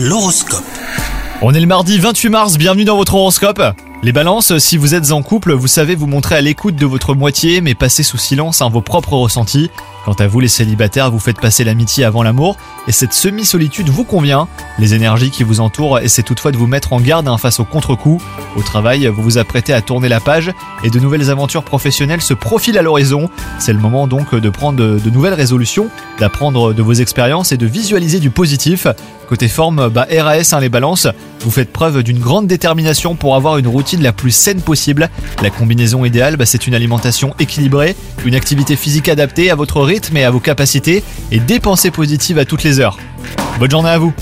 L'horoscope. On est le mardi 28 mars, bienvenue dans votre horoscope. Les balances, si vous êtes en couple, vous savez vous montrer à l'écoute de votre moitié, mais passez sous silence hein, vos propres ressentis. Quant à vous les célibataires, vous faites passer l'amitié avant l'amour, et cette semi-solitude vous convient. Les énergies qui vous entourent essaient toutefois de vous mettre en garde hein, face au contre-coup. Au travail, vous vous apprêtez à tourner la page, et de nouvelles aventures professionnelles se profilent à l'horizon. C'est le moment donc de prendre de, nouvelles résolutions, d'apprendre de vos expériences et de visualiser du positif. Côté forme, bah RAS hein, les balances, vous faites preuve d'une grande détermination pour avoir une routine la plus saine possible. La combinaison idéale, bah, c'est une alimentation équilibrée, une activité physique adaptée à votre rythme et à vos capacités, et des positives à toutes les heures. Bonne journée à vous